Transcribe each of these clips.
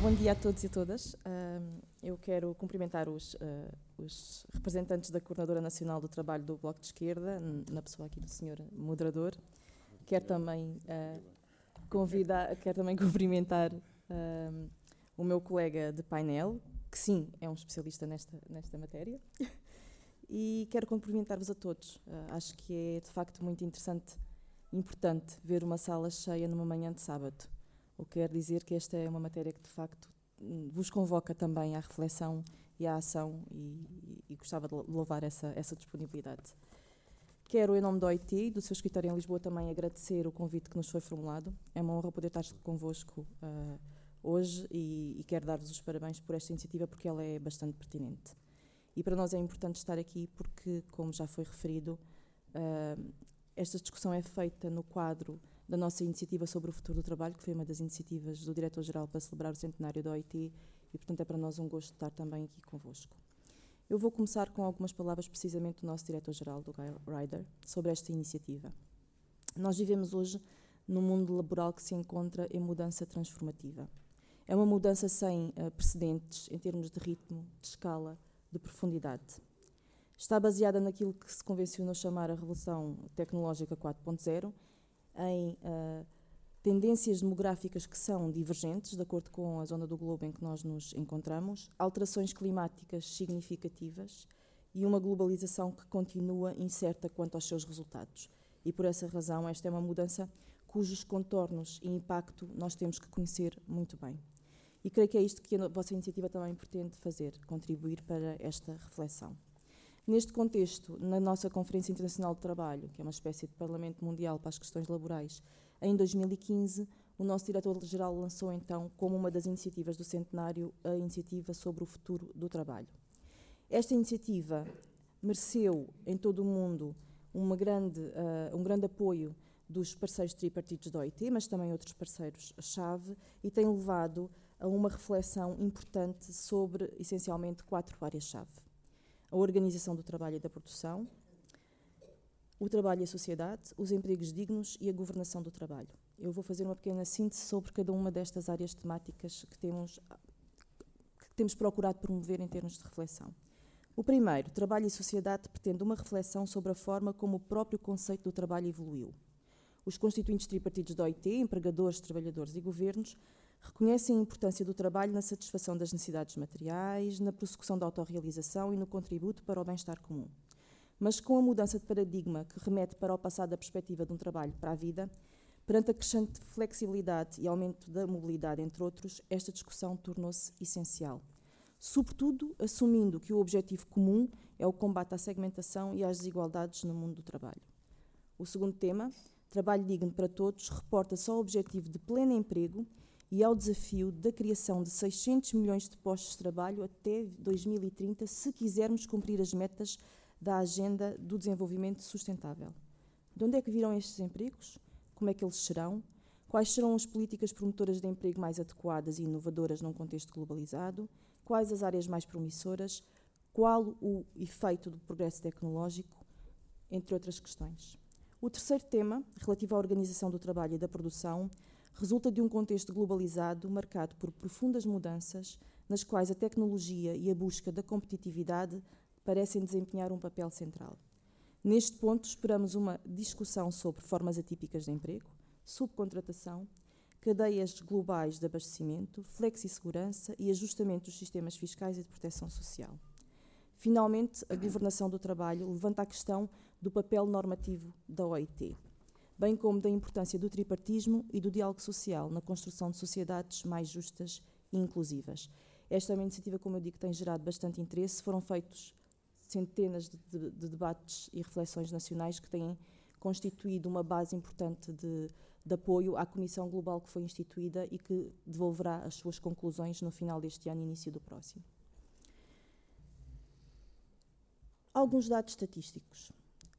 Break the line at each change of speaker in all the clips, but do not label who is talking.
Bom dia a todos e todas. eu quero cumprimentar os, uh, os, representantes da Coordenadora Nacional do Trabalho do Bloco de Esquerda, na pessoa aqui do senhor moderador. Quero também, uh, convidar, quero também cumprimentar o meu colega de painel, que sim, é um especialista nesta, nesta matéria. e quero cumprimentar-vos a todos. acho que é, de facto, muito interessante importante ver uma sala cheia numa manhã de sábado o que quer dizer que esta é uma matéria que, de facto, vos convoca também à reflexão e à ação e, e, gostava de louvar essa, essa disponibilidade. Quero, em nome do OIT e do seu escritório em Lisboa, também agradecer o convite que nos foi formulado. É uma honra poder estar convosco uh, hoje e, e quero dar-vos os parabéns por esta iniciativa porque ela é bastante pertinente. E para nós é importante estar aqui porque, como já foi referido, uh, esta discussão é feita no quadro da nossa iniciativa sobre o futuro do trabalho, que foi uma das iniciativas do Diretor-Geral para celebrar o centenário da OIT e, portanto, é para nós um gosto estar também aqui convosco. Eu vou começar com algumas palavras precisamente do nosso Diretor-Geral, do Guy Ryder, sobre esta iniciativa. Nós vivemos hoje num mundo laboral que se encontra em mudança transformativa. É uma mudança sem uh, precedentes em termos de ritmo, de escala, de profundidade. Está baseada naquilo que se convencionou chamar a Revolução Tecnológica 4.0 em uh, tendências demográficas que são divergentes, de acordo com a zona do globo em que nós nos encontramos, alterações climáticas significativas e uma globalização que continua incerta quanto aos seus resultados. E por essa razão, esta é uma mudança cujos contornos e impacto nós temos que conhecer muito bem. E creio que é isto que a vossa iniciativa também pretende fazer, contribuir para esta reflexão. Neste contexto, na nossa Conferência Internacional de Trabalho, que é uma espécie de Parlamento Mundial para as questões laborais, em 2015, o nosso diretor-geral lançou então, como uma das iniciativas do centenário, a iniciativa sobre o futuro do trabalho. Esta iniciativa mereceu em todo o mundo uma grande, uh, um grande apoio dos parceiros tripartitos da OIT, mas também outros parceiros-chave, e tem levado a uma reflexão importante sobre, essencialmente, quatro áreas-chave a organização do trabalho e da produção, o trabalho e a sociedade, os empregos dignos e a governação do trabalho. Eu vou fazer uma pequena síntese sobre cada uma destas áreas temáticas que temos, que temos procurado promover em termos de reflexão. O primeiro, trabalho e sociedade, pretende uma reflexão sobre a forma como o próprio conceito do trabalho evoluiu. Os constituintes tripartidos da OIT, empregadores, trabalhadores e governos, reconhecem a importância do trabalho na satisfação das necessidades materiais, na prossecução da autorrealização e no contributo para o bem-estar comum. Mas com a mudança de paradigma que remete para o passado da perspectiva de um trabalho para a vida, perante a crescente flexibilidade e aumento da mobilidade, entre outros, esta discussão tornou-se essencial. Sobretudo assumindo que o objetivo comum é o combate à segmentação e às desigualdades no mundo do trabalho. O segundo tema, trabalho digno para todos, reporta-se ao objetivo de pleno emprego e ao desafio da criação de 600 milhões de postos de trabalho até 2030, se quisermos cumprir as metas da Agenda do Desenvolvimento Sustentável. De onde é que virão estes empregos? Como é que eles serão? Quais serão as políticas promotoras de emprego mais adequadas e inovadoras num contexto globalizado? Quais as áreas mais promissoras? Qual o efeito do progresso tecnológico? Entre outras questões. O terceiro tema, relativo à organização do trabalho e da produção, resulta de um contexto globalizado marcado por profundas mudanças, nas quais a tecnologia e a busca da competitividade parecem desempenhar um papel central. Neste ponto, esperamos uma discussão sobre formas atípicas de emprego, subcontratação, cadeias globais de abastecimento, flexi-segurança e ajustamento dos sistemas fiscais e de proteção social. Finalmente, a governação do trabalho levanta a questão do papel normativo da OIT bem como da importância do tripartismo e do diálogo social na construção de sociedades mais justas e inclusivas. Esta é uma iniciativa, como eu digo, que tem gerado bastante interesse. Foram feitos centenas de, de, de debates e reflexões nacionais que têm constituído uma base importante de, de, apoio à Comissão Global que foi instituída e que devolverá as suas conclusões no final deste ano e início do próximo. Alguns dados estatísticos.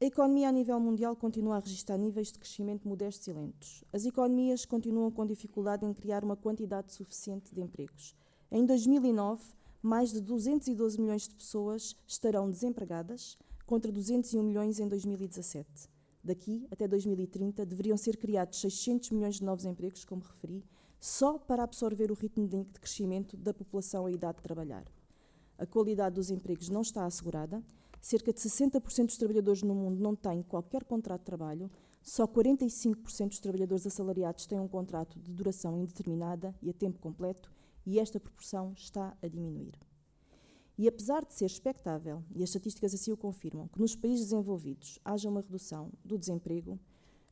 A economia a nível mundial continua a registrar níveis de crescimento modestos e lentos. As economias continuam com dificuldade em criar uma quantidade suficiente de empregos. Em 2009, mais de 212 milhões de pessoas estarão desempregadas, contra 201 milhões em 2017. Daqui até 2030 deveriam ser criados 600 milhões de novos empregos, como referi, só para absorver o ritmo de crescimento da população a idade de trabalhar. A qualidade dos empregos não está assegurada, cerca de 60% dos trabalhadores no mundo não têm qualquer contrato de trabalho, só 45% dos trabalhadores assalariados têm um contrato de duração indeterminada e a tempo completo, e esta proporção está a diminuir. E apesar de ser expectável, e as estatísticas assim o confirmam, que nos países desenvolvidos haja uma redução do desemprego,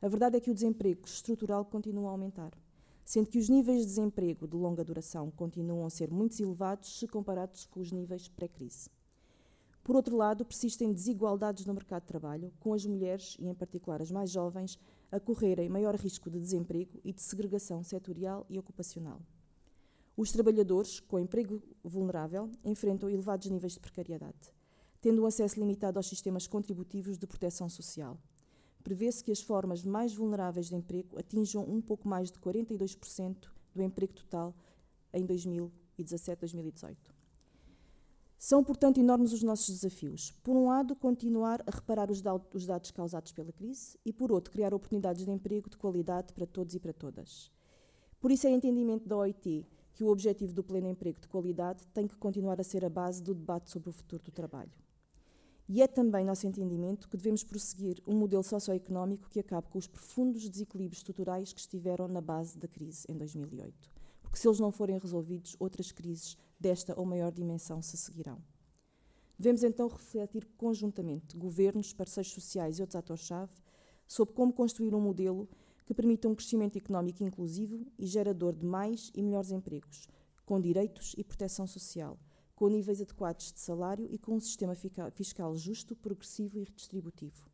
a verdade é que o desemprego estrutural continua a aumentar sendo que os níveis de desemprego de longa duração continuam a ser muito elevados se comparados com os níveis pré-crise. Por outro lado, persistem desigualdades no mercado de trabalho, com as mulheres, e em particular as mais jovens, a correrem maior risco de desemprego e de segregação setorial e ocupacional. Os trabalhadores com emprego vulnerável enfrentam elevados níveis de precariedade, tendo um acesso limitado aos sistemas contributivos de proteção social prevê-se que as formas mais vulneráveis de emprego atinjam um pouco mais de 42% do emprego total em 2017-2018. São, portanto, enormes os nossos desafios. Por um lado, continuar a reparar os, dados causados pela crise e, por outro, criar oportunidades de emprego de qualidade para todos e para todas. Por isso é entendimento da OIT que o objetivo do pleno emprego de qualidade tem que continuar a ser a base do debate sobre o futuro do trabalho. E é também nosso entendimento que devemos prosseguir um modelo socioeconómico que acabe com os profundos desequilíbrios estruturais que estiveram na base da crise em 2008. Porque se eles não forem resolvidos, outras crises desta ou maior dimensão se seguirão. Devemos então refletir conjuntamente, governos, parceiros sociais e outros atores-chave, sobre como construir um modelo que permita um crescimento económico inclusivo e gerador de mais e melhores empregos, com direitos e proteção social com níveis adequados de salário e com um sistema fiscal justo, progressivo e redistributivo.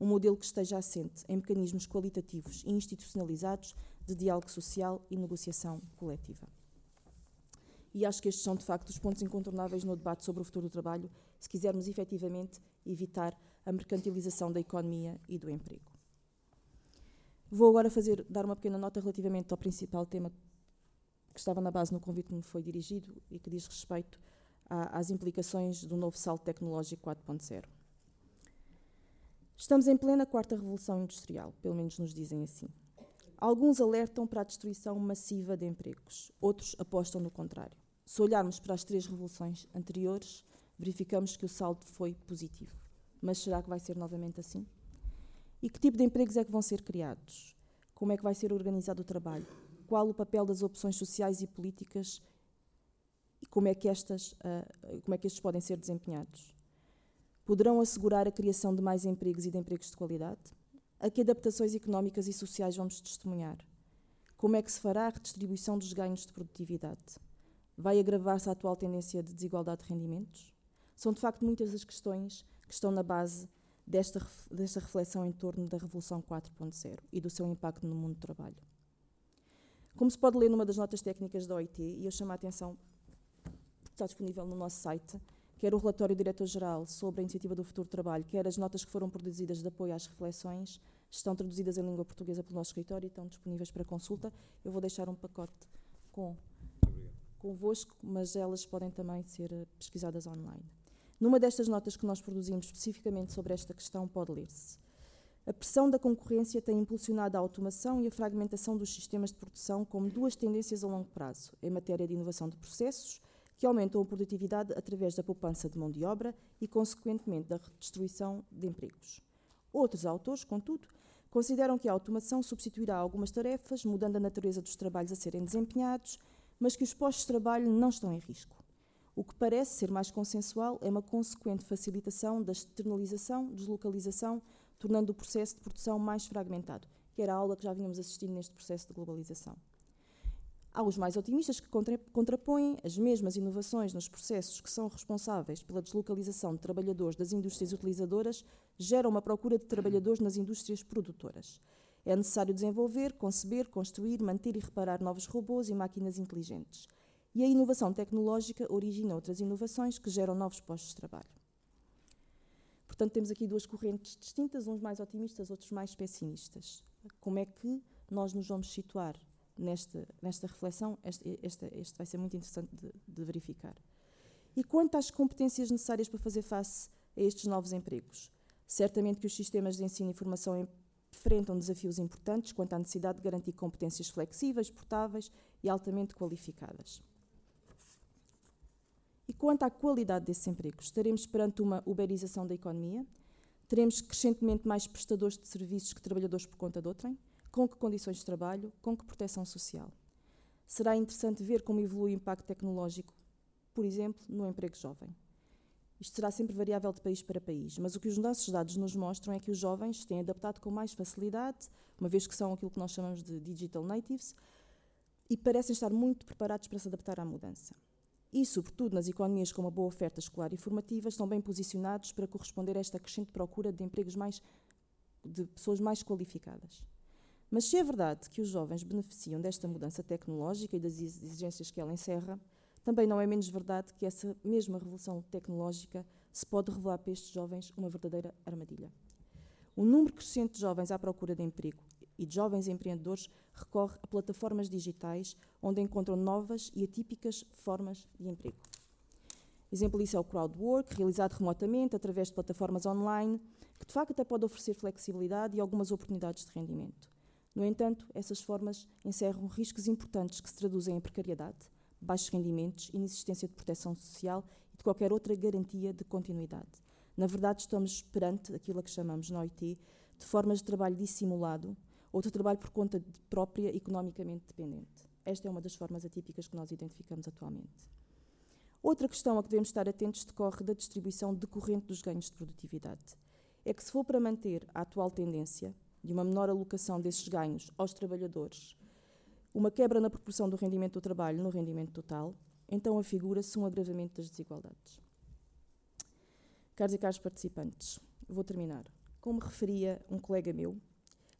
Um modelo que esteja assente em mecanismos qualitativos e institucionalizados de diálogo social e negociação coletiva. E acho que estes são, de facto, os pontos incontornáveis no debate sobre o futuro do trabalho, se quisermos efetivamente evitar a mercantilização da economia e do emprego. Vou agora fazer, dar uma pequena nota relativamente ao principal tema que estava na base no convite que me foi dirigido e que diz respeito às implicações do novo salto tecnológico 4.0. Estamos em plena quarta revolução industrial, pelo menos nos dizem assim. Alguns alertam para a destruição massiva de empregos, outros apostam no contrário. Se olharmos para as três revoluções anteriores, verificamos que o salto foi positivo. Mas será que vai ser novamente assim? E que tipo de empregos é que vão ser criados? Como é que vai ser organizado o trabalho? Qual o papel das opções sociais e políticas e como é que, estas, uh, como é que estes podem ser desempenhados? Poderão assegurar a criação de mais empregos e de empregos de qualidade? A que adaptações económicas e sociais vamos testemunhar? Como é que se fará a redistribuição dos ganhos de produtividade? Vai agravar-se a atual tendência de desigualdade de rendimentos? São, de facto, muitas as questões que estão na base desta, desta reflexão em torno da Revolução 4.0 e do seu impacto no mundo do trabalho. Como se pode ler numa das notas técnicas da OIT, e eu chamo a atenção está disponível no nosso site, quer o relatório do Diretor-Geral sobre a Iniciativa do Futuro Trabalho, quer as notas que foram produzidas de apoio às reflexões, estão traduzidas em língua portuguesa pelo nosso escritório e estão disponíveis para consulta. Eu vou deixar um pacote com convosco, mas elas podem também ser eh, pesquisadas online. Numa destas notas que nós produzimos especificamente sobre esta questão, pode ler-se. A pressão da concorrência tem impulsionado a automação e a fragmentação dos sistemas de produção como duas tendências a longo prazo, em matéria de inovação de processos que aumentam a produtividade através da poupança de mão de obra e, consequentemente, da destruição de empregos. Outros autores, contudo, consideram que a automação substituirá algumas tarefas, mudando a natureza dos trabalhos a serem desempenhados, mas que os postos de trabalho não estão em risco. O que parece ser mais consensual é uma consequente facilitação da externalização, deslocalização, tornando o processo de produção mais fragmentado, que era a aula que já vínhamos assistindo neste processo de globalização. Há os mais otimistas que contrapõem as mesmas inovações nos processos que são responsáveis pela deslocalização de trabalhadores das indústrias utilizadoras geram uma procura de trabalhadores nas indústrias produtoras. É necessário desenvolver, conceber, construir, manter e reparar novos robôs e máquinas inteligentes. E a inovação tecnológica origina outras inovações que geram novos postos de trabalho. Portanto, temos aqui duas correntes distintas, uns mais otimistas, outros mais pessimistas. Como é que nós nos vamos situar nesta, nesta reflexão, este, este, este vai ser muito interessante de, de verificar. E quanto às competências necessárias para fazer face a estes novos empregos? Certamente que os sistemas de ensino e formação enfrentam desafios importantes quanto à necessidade de garantir competências flexíveis, portáveis e altamente qualificadas. E quanto à qualidade desses empregos, estaremos perante uma uberização da economia? Teremos crescentemente mais prestadores de serviços que trabalhadores por conta de outrem? Com que condições de trabalho? Com que proteção social? Será interessante ver como evolui o impacto tecnológico, por exemplo, no emprego jovem. Isto será sempre variável de país para país, mas o que os nossos dados nos mostram é que os jovens têm adaptado com mais facilidade, uma vez que são aquilo que nós chamamos de digital natives, e parecem estar muito preparados para se adaptar à mudança e, sobretudo, nas economias com uma boa oferta escolar e formativa, estão bem posicionados para corresponder a esta crescente procura de empregos mais de pessoas mais qualificadas. Mas se é verdade que os jovens beneficiam desta mudança tecnológica e das exigências que ela encerra, também não é menos verdade que essa mesma revolução tecnológica se pode revelar para estes jovens uma verdadeira armadilha. O número crescente de jovens à procura de emprego e de jovens empreendedores recorre a plataformas digitais onde encontram novas e atípicas formas de emprego. Exemplo disso é o crowdwork, realizado remotamente através de plataformas online, que de facto até pode oferecer flexibilidade e algumas oportunidades de rendimento. No entanto, essas formas encerram riscos importantes que se traduzem em precariedade, baixos rendimentos, inexistência de proteção social e de qualquer outra garantia de continuidade. Na verdade, estamos perante aquilo a que chamamos na OIT de formas de trabalho dissimulado, outro trabalho por conta própria, economicamente dependente. Esta é uma das formas atípicas que nós identificamos atualmente. Outra questão a que devemos estar atentos decorre da distribuição decorrente dos ganhos de produtividade. É que, se for para manter a atual tendência de uma menor alocação desses ganhos aos trabalhadores, uma quebra na proporção do rendimento do trabalho no rendimento total, então afigura-se um agravamento das desigualdades. Caros e caros participantes, vou terminar. Como referia um colega meu,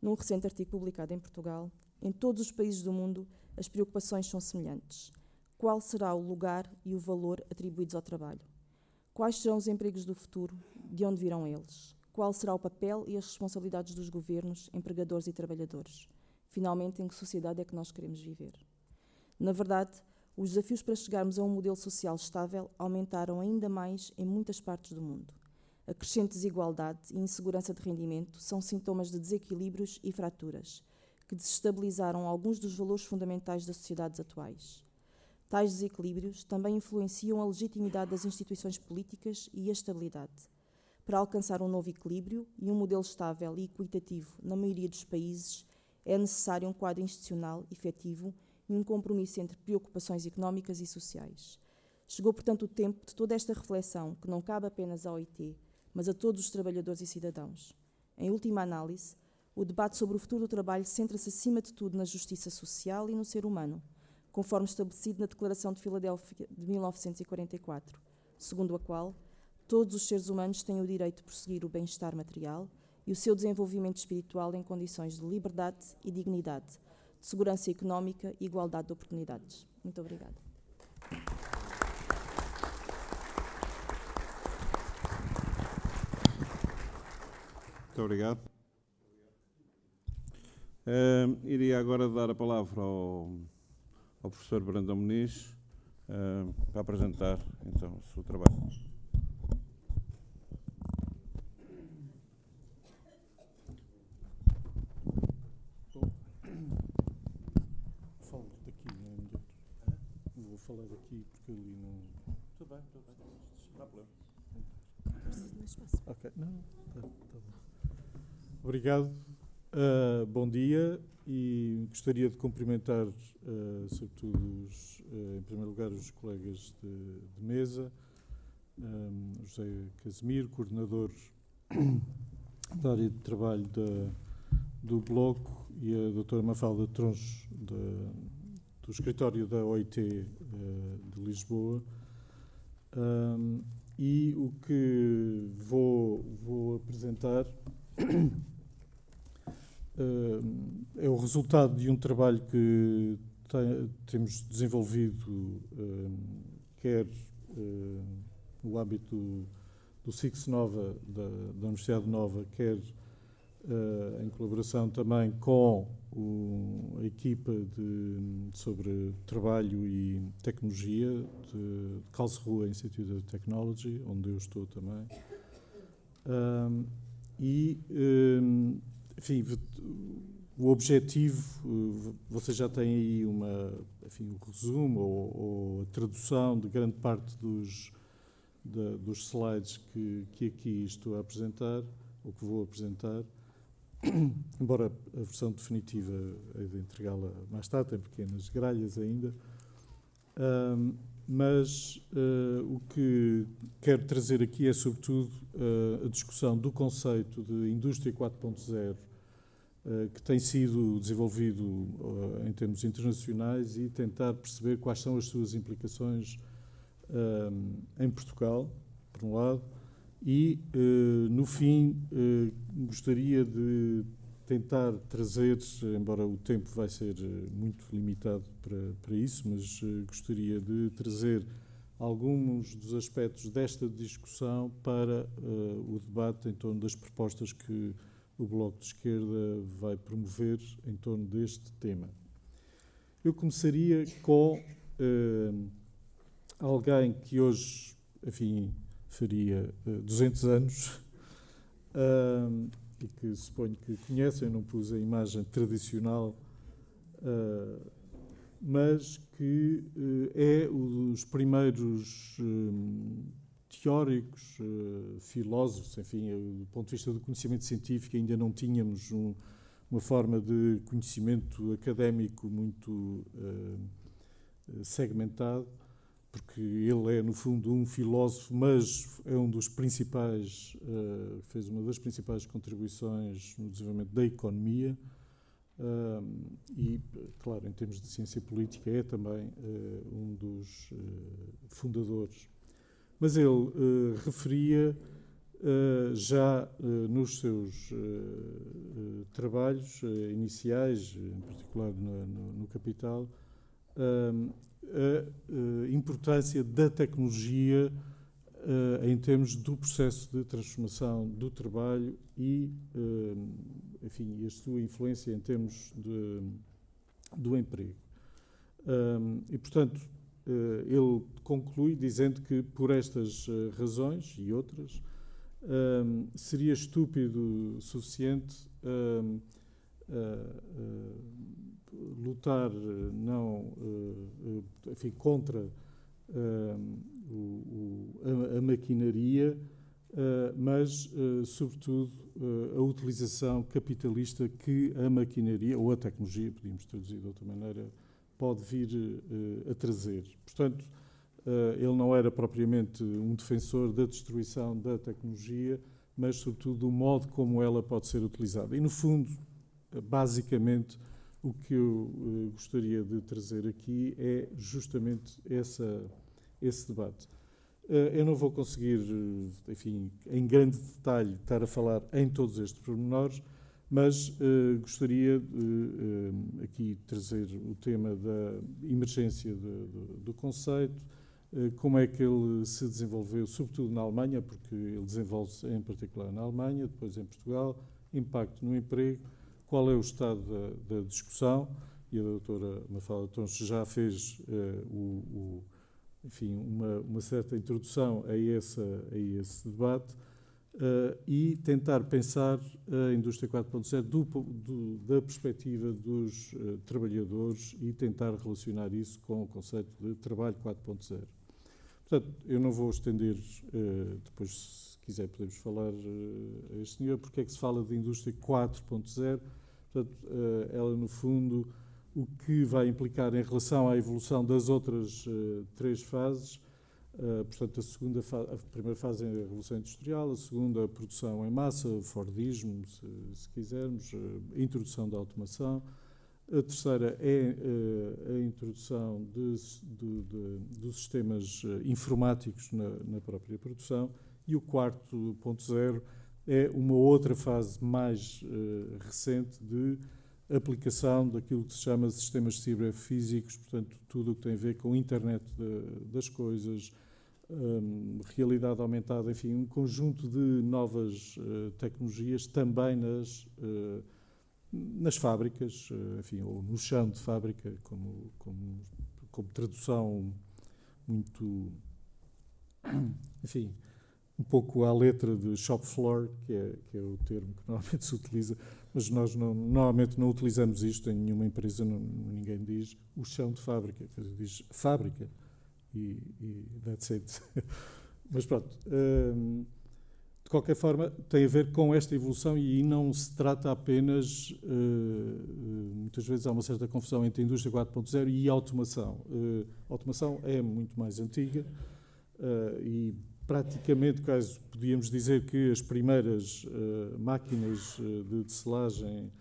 num recente artigo publicado em Portugal, em todos os países do mundo as preocupações são semelhantes. Qual será o lugar e o valor atribuídos ao trabalho? Quais serão os empregos do futuro? De onde virão eles? Qual será o papel e as responsabilidades dos governos, empregadores e trabalhadores? Finalmente, em que sociedade é que nós queremos viver? Na verdade, os desafios para chegarmos a um modelo social estável aumentaram ainda mais em muitas partes do mundo. A crescente desigualdade e insegurança de rendimento são sintomas de desequilíbrios e fraturas, que desestabilizaram alguns dos valores fundamentais das sociedades atuais. Tais desequilíbrios também influenciam a legitimidade das instituições políticas e a estabilidade. Para alcançar um novo equilíbrio e um modelo estável e equitativo na maioria dos países, é necessário um quadro institucional efetivo e um compromisso entre preocupações económicas e sociais. Chegou, portanto, o tempo de toda esta reflexão, que não cabe apenas à OIT, mas a todos os trabalhadores e cidadãos. Em última análise, o debate sobre o futuro do trabalho centra-se acima de tudo na justiça social e no ser humano, conforme estabelecido na Declaração de Filadélfia de 1944, segundo a qual todos os seres humanos têm o direito de prosseguir o bem-estar material e o seu desenvolvimento espiritual em condições de liberdade e dignidade, de segurança económica e igualdade de oportunidades. Muito obrigada.
Muito obrigado. Uh, iria agora dar a palavra ao, ao professor Brandão Muniz uh, para apresentar então o seu trabalho.
Falo daqui, não é melhor? Vou falar daqui porque ali não.
Tudo bem, tudo bem. Não há problema.
Preciso de mais espaço.
Ok, não, tá, tá bom. Obrigado, uh, bom dia e gostaria de cumprimentar, uh, sobretudo, os, uh, em primeiro lugar, os colegas de, de mesa, um, José Casimiro, coordenador da área de trabalho da, do Bloco, e a doutora Mafalda Troncho, da, do escritório da OIT de Lisboa. Um, e o que vou, vou apresentar uh, é o resultado de um trabalho que tem, temos desenvolvido, uh, quer uh, no âmbito do, do SIX Nova, da, da Universidade Nova, quer em colaboração também com o, a equipa de, sobre trabalho e tecnologia de Karlsruhe Institute of Technology, onde eu estou também. Um, e um, enfim, o objetivo, você já tem aí uma, enfim, um resumo ou, ou a tradução de grande parte dos, dos slides que, que aqui estou a apresentar, ou que vou apresentar, embora a versão definitiva é de entregá-la mais tarde, tem pequenas gralhas ainda. Um, mas uh, o que quero trazer aqui é, sobretudo, uh, a discussão do conceito de indústria 4.0, uh, que tem sido desenvolvido em termos internacionais e tentar perceber quais são as suas implicações em Portugal, por um lado, e, no fim, gostaria de tentar trazer, embora o tempo vai ser eh, muito limitado para, para isso, mas gostaria de trazer alguns dos aspectos desta discussão para o debate em torno das propostas que o Bloco de Esquerda vai promover em torno deste tema. Eu começaria com alguém que hoje, enfim, faria 200 anos. E que suponho que conhecem, não pus a imagem tradicional, uh, mas que uh, é um dos primeiros uh, teóricos, filósofos, enfim, do ponto de vista do conhecimento científico, ainda não tínhamos um, uma forma de conhecimento académico muito segmentado porque ele é, no fundo, um filósofo, mas é um dos principais, uh, fez uma das principais contribuições no desenvolvimento da economia uh, e, claro, em termos de ciência política, é também uh, um dos fundadores. Mas ele referia já nos seus trabalhos iniciais, em particular no, no, no Capital, a importância da tecnologia em termos do processo de transformação do trabalho e, enfim, a sua influência em termos de, do emprego. E, portanto, ele conclui dizendo que, por estas razões e outras, seria estúpido o suficiente lutar eh, não, eh, eh, enfim, contra a, maquinaria, mas, sobretudo, a utilização capitalista que a maquinaria, ou a tecnologia, podíamos traduzir de outra maneira, pode vir a trazer. Portanto, ele não era propriamente um defensor da destruição da tecnologia, mas, sobretudo, do modo como ela pode ser utilizada. E, no fundo, basicamente, o que eu uh, gostaria de trazer aqui é justamente essa, esse debate. Uh, eu não vou conseguir, uh, enfim, em grande detalhe, estar a falar em todos estes pormenores, mas gostaria de aqui trazer o tema da emergência de, do conceito, como é que ele se desenvolveu, sobretudo na Alemanha, porque ele desenvolve-se em particular na Alemanha, depois em Portugal, impacto no emprego qual é o estado da, da discussão, e a doutora Mafalda Tons já fez uh, o, o, enfim, uma, uma, certa introdução a, essa, a esse debate, uh, e tentar pensar a indústria 4.0 do, do, da perspectiva dos uh, trabalhadores e tentar relacionar isso com o conceito de trabalho 4.0. Portanto, eu não vou estender, depois, se quiser, podemos falar a este senhor, porque é que se fala de indústria 4.0 Portanto, eh, ela, no fundo, o que vai implicar em relação à evolução das outras uh, três fases, uh, portanto, a, segunda a primeira fase é a Revolução Industrial, a segunda a produção em massa, Fordismo, se, se quisermos, a introdução da automação, a terceira é a introdução de, de, de, dos sistemas informáticos na, na, própria produção e o quarto ponto zero é uma outra fase mais uh, recente de aplicação daquilo que se chama sistemas ciberfísicos, portanto, tudo o que tem a ver com internet de, das coisas, um, realidade aumentada, enfim, um conjunto de novas uh, tecnologias também nas, uh, nas fábricas, enfim, ou no chão de fábrica, como, como, como tradução muito, enfim, um pouco à letra de shop floor, que é, que é o termo que normalmente se utiliza, mas nós não, normalmente não utilizamos isto em nenhuma empresa, não, ninguém diz o chão de fábrica, diz fábrica e, e that's it. mas pronto. Um, de qualquer forma, tem a ver com esta evolução e não se trata apenas, uh, muitas vezes há uma certa confusão entre a indústria 4.0 e automação. Uh, automação é muito mais antiga uh, e praticamente quase podíamos dizer que as primeiras máquinas de tecelagem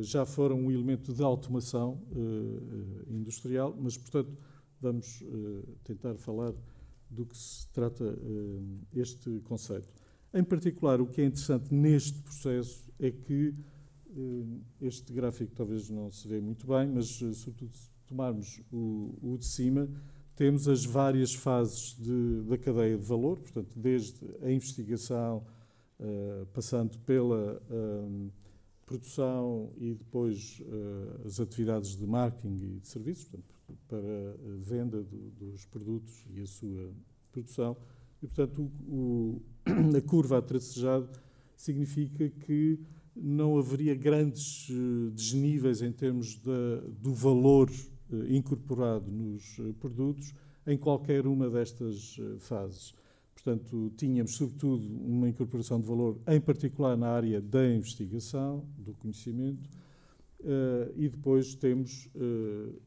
já foram um elemento de automação industrial, mas, portanto, vamos tentar falar do que se trata este conceito. Em particular, o que é interessante neste processo é que eh, este gráfico talvez não se vê muito bem, mas eh, sobretudo se tomarmos o, o de cima, temos as várias fases de, da cadeia de valor, portanto, desde a investigação, uh, passando pela uh, produção e depois uh, as atividades de marketing e de serviços, portanto, para a venda do, dos produtos e a sua produção, e, portanto, o, o, a curva a significa que não haveria grandes uh, desníveis em termos do valor incorporado nos uh, produtos em qualquer uma destas fases. Portanto, tínhamos, sobretudo, uma incorporação de valor, em particular na área da investigação, do conhecimento, e depois temos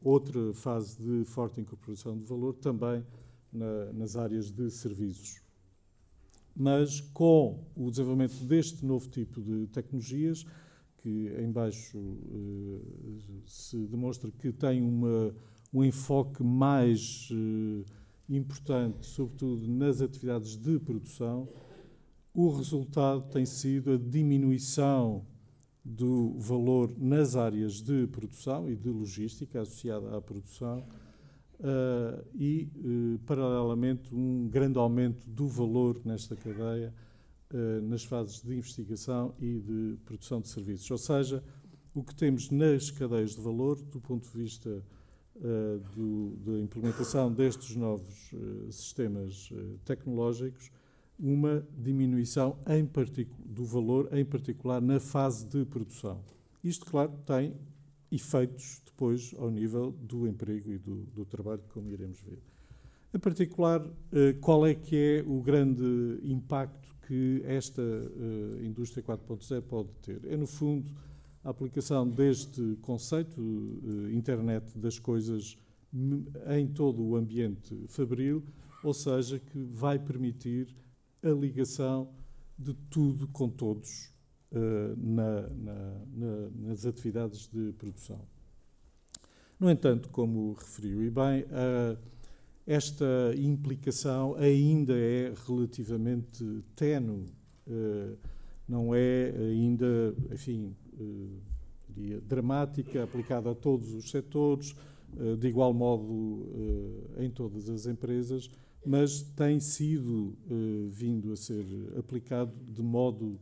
outra fase de forte incorporação de valor, também na, nas áreas de serviços. Mas com o desenvolvimento deste novo tipo de tecnologias, que em baixo eh, se demonstra que tem uma, um enfoque mais eh, importante, sobretudo nas atividades de produção, o resultado tem sido a diminuição do valor nas áreas de produção e de logística associada à produção Uh, e, paralelamente, um grande aumento do valor nesta cadeia nas fases de investigação e de produção de serviços. Ou seja, o que temos nas cadeias de valor, do ponto de vista do, da implementação destes novos sistemas tecnológicos, uma diminuição do valor, em particular na fase de produção. Isto, claro, tem efeitos depois ao nível do emprego e do, do trabalho, como iremos ver. Em particular, eh, qual é que é o grande impacto que esta eh, indústria 4.0 pode ter? É, no fundo, a aplicação deste conceito, eh, internet das coisas, em todo o ambiente fabril, ou seja, que vai permitir a ligação de tudo com todos na, na, na, nas atividades de produção. No entanto, como referiu e bem, esta implicação ainda é relativamente tenue, eh, não é ainda, enfim, eh, diria, dramática, aplicada a todos os setores, eh, de igual modo em todas as empresas, mas tem sido vindo a ser aplicado de modo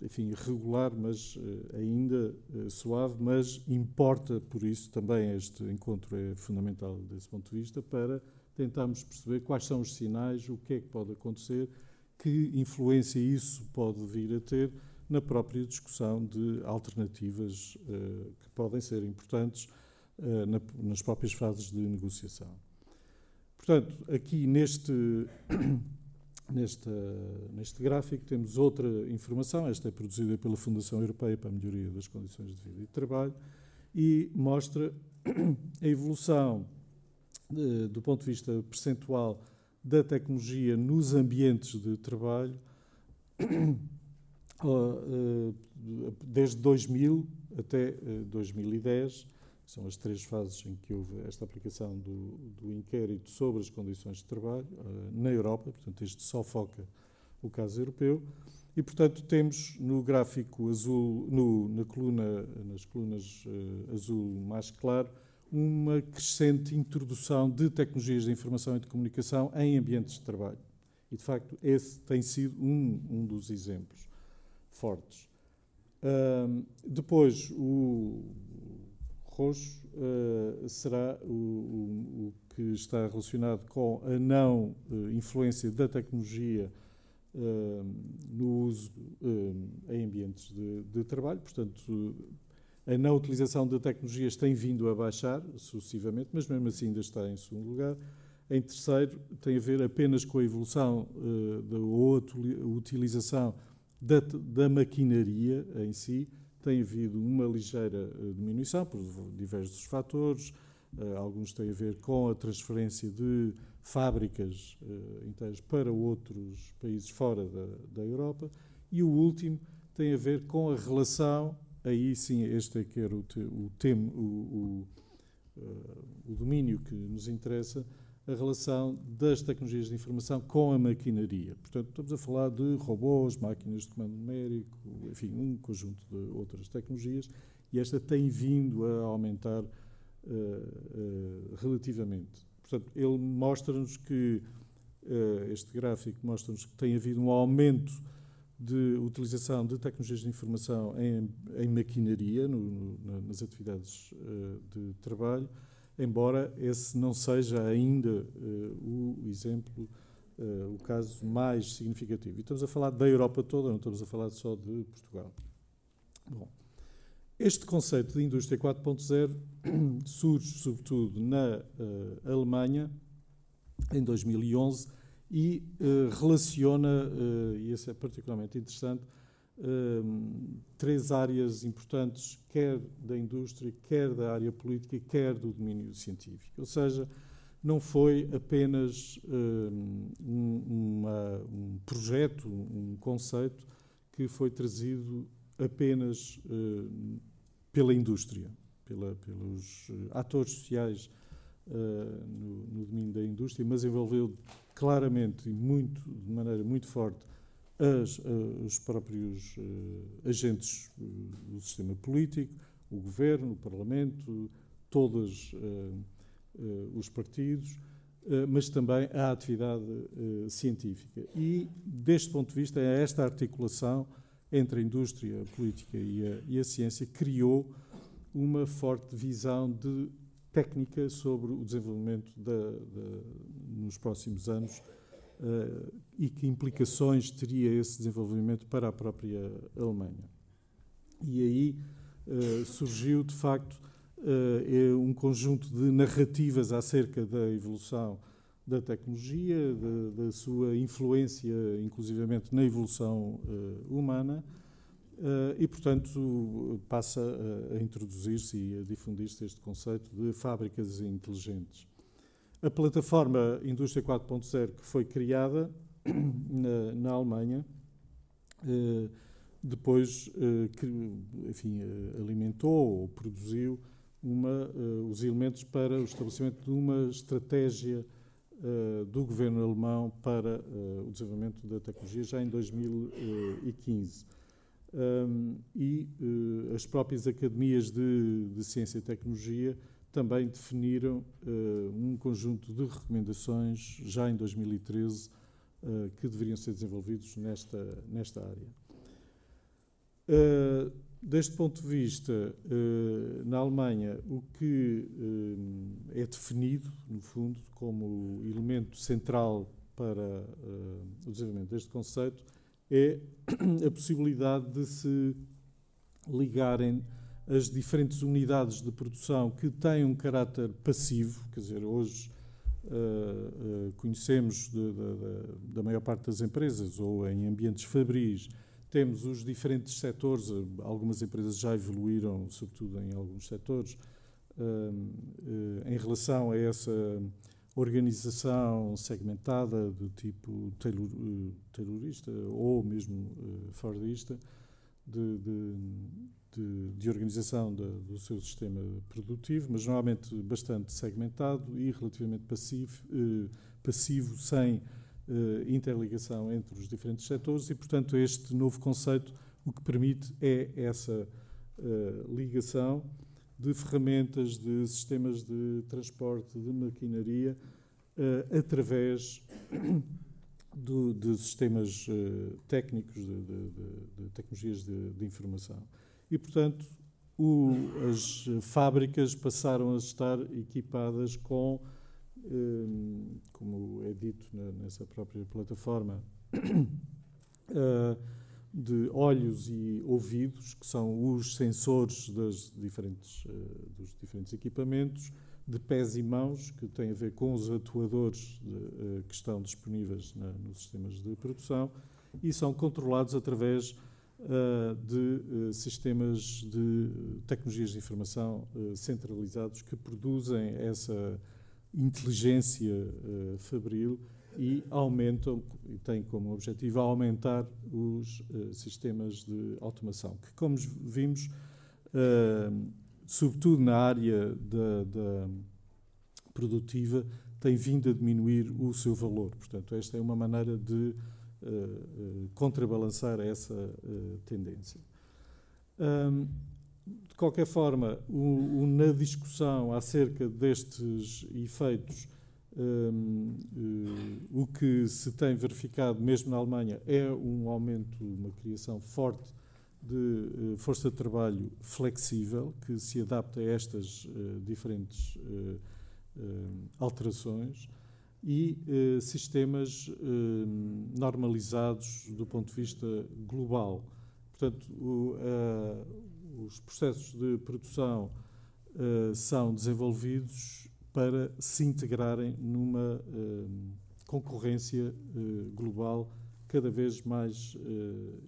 enfim, regular, mas eh, ainda eh, suave, mas importa, por isso também este encontro é fundamental desse ponto de vista, para tentarmos perceber quais são os sinais, o que é que pode acontecer, que influência isso pode vir a ter na própria discussão de alternativas que podem ser importantes na, nas próprias fases de negociação. Portanto, aqui neste Neste, neste gráfico temos outra informação, esta é produzida pela Fundação Europeia para a Melhoria das Condições de Vida e de Trabalho, e mostra a evolução do ponto de vista percentual da tecnologia nos ambientes de trabalho eh, desde 2000 até 2010, são as três fases em que houve esta aplicação do, do inquérito sobre as condições de trabalho uh, na Europa, portanto, isto só foca o caso europeu. E, portanto, temos no gráfico azul, no, na coluna, nas colunas uh, azul mais claro, uma crescente introdução de tecnologias de informação e de comunicação em ambientes de trabalho. E, de facto, esse tem sido um, um dos exemplos fortes. Uh, depois, o roxo uh, será o, o, o, que está relacionado com a não uh, influência da tecnologia uh, no uso em ambientes de, de, trabalho. Portanto, a não utilização de tecnologias tem vindo a baixar sucessivamente, mas mesmo assim ainda está em segundo lugar. Em terceiro, tem a ver apenas com a evolução da utilização da, da maquinaria em si, tem havido uma ligeira eh, diminuição por diversos fatores. Eh, alguns têm a ver com a transferência de fábricas eh, inteiras para outros países fora da, da Europa. E o último tem a ver com a relação, aí sim, este é que era o, o, o, o, o domínio que nos interessa, a relação das tecnologias de informação com a maquinaria. Portanto, estamos a falar de robôs, máquinas de comando numérico, enfim, um conjunto de outras tecnologias, e esta tem vindo a aumentar uh, uh, relativamente. Portanto, ele mostra-nos que, uh, este gráfico mostra-nos que tem havido um aumento de utilização de tecnologias de informação em, em maquinaria, no, no, nas atividades de trabalho, embora esse não seja ainda uh, o exemplo, uh, o caso mais significativo. E estamos a falar da Europa toda, não estamos a falar só de Portugal. Bom, este conceito de indústria 4.0 surge sobretudo na uh, Alemanha em 2011 e relaciona, e isso é particularmente interessante, um, três áreas importantes, quer da indústria, quer da área política, quer do domínio científico. Ou seja, não foi apenas um, uma, um projeto, um conceito que foi trazido apenas uh, pela indústria, pela, pelos atores sociais uh, no, no domínio da indústria, mas envolveu claramente e muito, de maneira muito forte as, uh, os próprios uh, agentes uh, do sistema político, o governo, o parlamento, todos os partidos, mas também a atividade científica. E, deste ponto de vista, é esta articulação entre a indústria, a política e a, e a ciência criou uma forte visão de técnica sobre o desenvolvimento da, da, nos próximos anos uh, e que implicações teria esse desenvolvimento para a própria Alemanha. E aí uh, surgiu, de facto, uh, um conjunto de narrativas acerca da evolução da tecnologia, da, da sua influência, inclusivamente, na evolução humana. Uh, e, portanto, passa a, a introduzir-se e a difundir-se este conceito de fábricas inteligentes. A plataforma Indústria 4.0 que foi criada na, na Alemanha, eh, depois eh, enfim, eh, alimentou ou produziu uma, os elementos para o estabelecimento de uma estratégia do governo alemão para o desenvolvimento da tecnologia já em 2015. Um, e as próprias academias de, de ciência e tecnologia também definiram uh, um conjunto de recomendações já em 2013 uh, eh, que deveriam ser desenvolvidos nesta, nesta área. Uh, deste ponto de vista, na Alemanha, o que é definido, no fundo, como elemento central para o desenvolvimento deste conceito é a possibilidade de se ligarem as diferentes unidades de produção que têm um caráter passivo, quer dizer, hoje uh, uh, conhecemos de, de, de, da maior parte das empresas, ou em ambientes fabris, temos os diferentes setores, algumas empresas já evoluíram, sobretudo em alguns setores, uh, em relação a essa organização segmentada do tipo taylor, taylorista ou mesmo fordista, de, de de, de organização de, do seu sistema produtivo, mas normalmente bastante segmentado e relativamente passivo, eh, passivo sem eh, interligação entre os diferentes setores e, portanto, este novo conceito o que permite é essa eh, ligação de ferramentas, de sistemas de transporte, de maquinaria, eh, através do, de sistemas uh, técnicos, de, de, de tecnologias de, informação. E, portanto, o, as fábricas passaram a estar equipadas com, um, como é dito na, nessa própria plataforma, uh, de olhos e ouvidos, que são os sensores das diferentes, uh, dos diferentes equipamentos, de pés e mãos, que têm a ver com os atuadores de, uh, que estão disponíveis na, nos sistemas de produção, e são controlados através de sistemas de tecnologias de informação centralizados que produzem essa inteligência fabril e aumentam, e têm como objetivo aumentar os sistemas de automação, que, como vimos, sobretudo na área da, da, produtiva, tem vindo a diminuir o seu valor. Portanto, esta é uma maneira de contrabalançar essa tendência. Um, de qualquer forma, o, o, na discussão acerca destes efeitos um, uh, o que se tem verificado, mesmo na Alemanha, é um aumento, uma criação forte de uh, força de trabalho flexível, que se adapta a estas uh, diferentes alterações, e sistemas normalizados do ponto de vista global. Portanto, o, os processos de produção são desenvolvidos para se integrarem numa uh, concorrência uh, global cada vez mais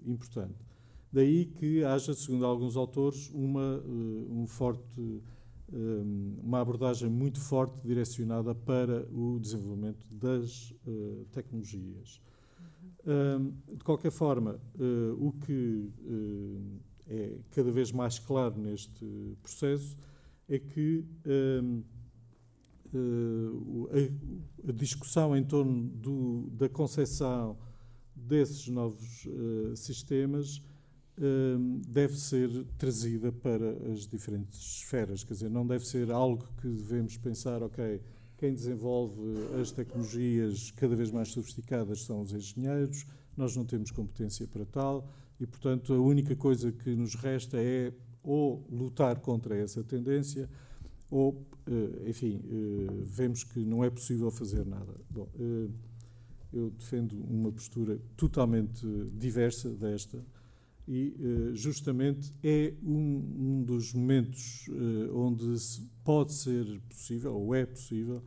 importante. Daí que haja, segundo alguns autores, uma, um forte, uma abordagem muito forte direcionada para o desenvolvimento das tecnologias. Uhum. de qualquer forma, o que é cada vez mais claro neste processo é que eh, a, discussão em torno do, da concepção desses novos sistemas deve ser trazida para as diferentes esferas. Quer dizer, não deve ser algo que devemos pensar, ok, quem desenvolve as tecnologias cada vez mais sofisticadas são os engenheiros, nós não temos competência para tal e, portanto, a única coisa que nos resta é ou lutar contra essa tendência ou, eh, enfim, eh, vemos que não é possível fazer nada. Bom, eh, eu defendo uma postura totalmente diversa desta e justamente é um, um dos momentos onde pode ser possível, ou é possível,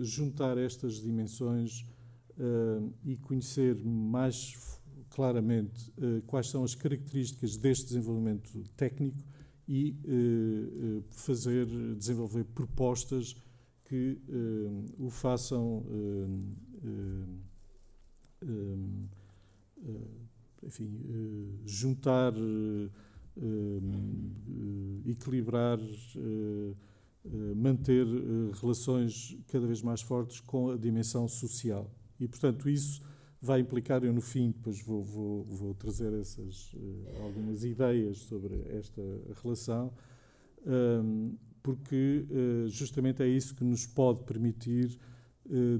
juntar estas dimensões e conhecer mais claramente quais são as características deste desenvolvimento técnico e fazer, desenvolver propostas que o façam, enfim, juntar, equilibrar, manter relações cada vez mais fortes com a dimensão social. E, portanto, isso vai implicar, eu no fim depois vou, vou, vou trazer essas algumas ideias sobre esta relação, porque justamente é isso que nos pode permitir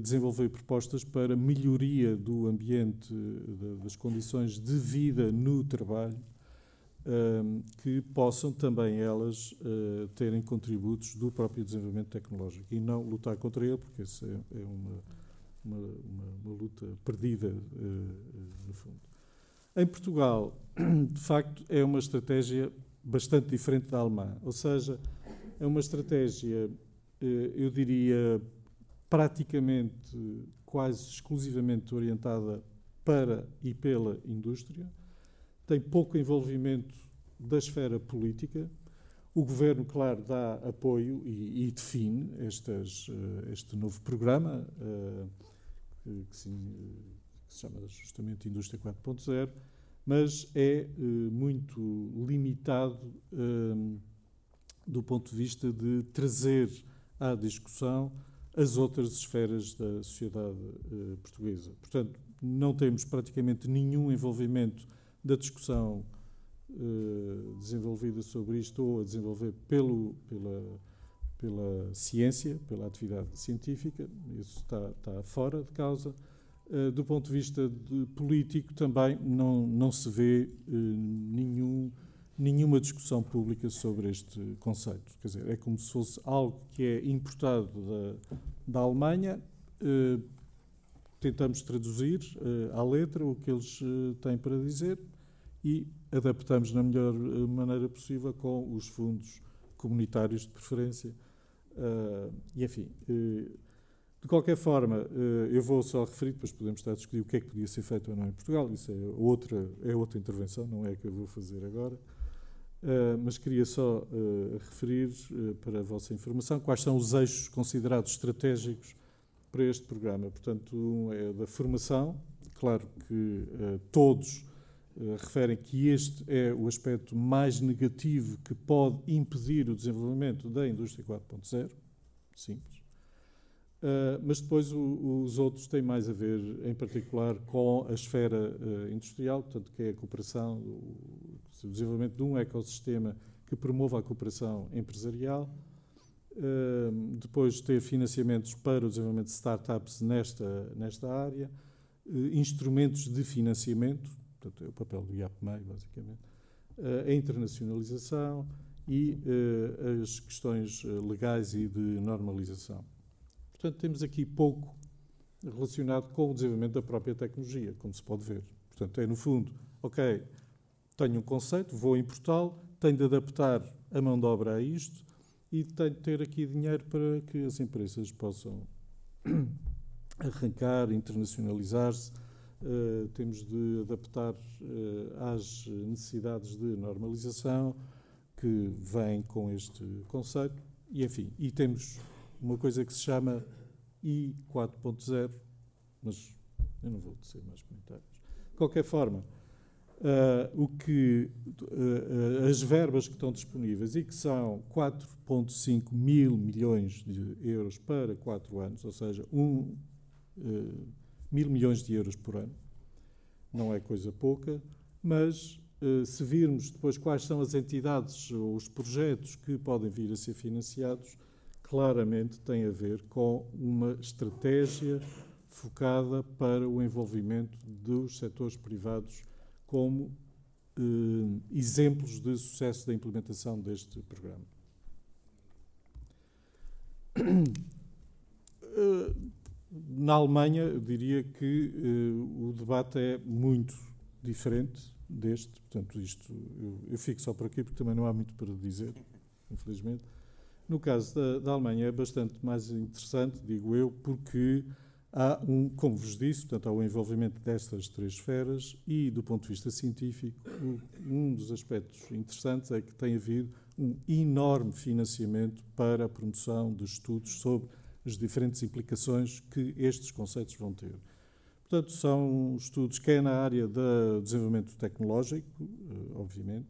desenvolver propostas para melhoria do ambiente, de, das condições de vida no trabalho, um, que possam também elas terem contributos do próprio desenvolvimento tecnológico e não lutar contra ele, porque isso é, é uma uma, uma, uma luta perdida, no fundo. Em Portugal, de facto, é uma estratégia bastante diferente da alemã, ou seja, é uma estratégia, eu diria, praticamente, quase exclusivamente orientada para e pela indústria, tem pouco envolvimento da esfera política. O governo, claro, dá apoio e, e define estas, este novo programa. Uh, que, que, se, que se chama justamente Indústria 4.0, mas é muito limitado do ponto de vista de trazer à discussão as outras esferas da sociedade uh, portuguesa. Portanto, não temos praticamente nenhum envolvimento da discussão uh, desenvolvida sobre isto ou a desenvolver pelo, pela pela ciência, pela atividade científica, isso está, está fora de causa. Uh, do ponto de vista de político, também não, não se vê uh, nenhum nenhuma discussão pública sobre este conceito. Quer dizer, é como se fosse algo que é importado da, da Alemanha, eh, tentamos traduzir eh, à letra o que eles eh, têm para dizer e adaptamos na melhor maneira possível com os fundos comunitários de preferência. E enfim, de qualquer forma, eu vou só referir, depois podemos estar a discutir o que é que podia ser feito ou não em Portugal, isso é outra, é outra intervenção, não é a que eu vou fazer agora. Mas queria só referir, para a vossa informação, quais são os eixos considerados estratégicos para este programa. Portanto, um é da formação, claro que todos eh, referem que este é o aspecto mais negativo que pode impedir o desenvolvimento da indústria 4.0. Simples. Mas depois o, os outros têm mais a ver, em particular, com a esfera industrial, portanto, que é a cooperação, o, o, desenvolvimento de um ecossistema que promova a cooperação empresarial. Uh, depois ter financiamentos para o desenvolvimento de startups nesta, nesta área, instrumentos de financiamento, portanto, é o papel do IAPMEI, basicamente, eh, a internacionalização e eh, as questões eh, legais e de normalização. Portanto, temos aqui pouco relacionado com o desenvolvimento da própria tecnologia, como se pode ver. Portanto, é no fundo, ok, tenho um conceito, vou importá-lo, tenho de adaptar a mão de obra a isto e tenho de ter aqui dinheiro para que as empresas possam arrancar, internacionalizar-se Uh, temos de adaptar uh, às necessidades de normalização que vêm com este conceito. E, enfim, e temos uma coisa que se chama I 4.0, mas eu não vou dizer mais comentários. De qualquer forma, uh, o que, as verbas que estão disponíveis e que são 4.5 mil milhões de euros para 4 anos, ou seja, um mil milhões de euros por ano. Não é coisa pouca, mas se virmos depois quais são as entidades ou os projetos que podem vir a ser financiados, claramente tem a ver com uma estratégia focada para o envolvimento dos setores privados como eh, exemplos de sucesso da implementação deste programa. Uh, na Alemanha, eu diria que uh, o debate é muito diferente deste. Portanto, isto eu, eu, fico só por aqui porque também não há muito para dizer, infelizmente. No caso da, da, Alemanha é bastante mais interessante, digo eu, porque há um, como vos disse, portanto, há o envolvimento destas três esferas e, do ponto de vista científico, um dos aspectos interessantes é que tem havido um enorme financiamento para a promoção de estudos sobre as diferentes implicações que estes conceitos vão ter. Portanto, são estudos que é na área do desenvolvimento tecnológico, eh, obviamente,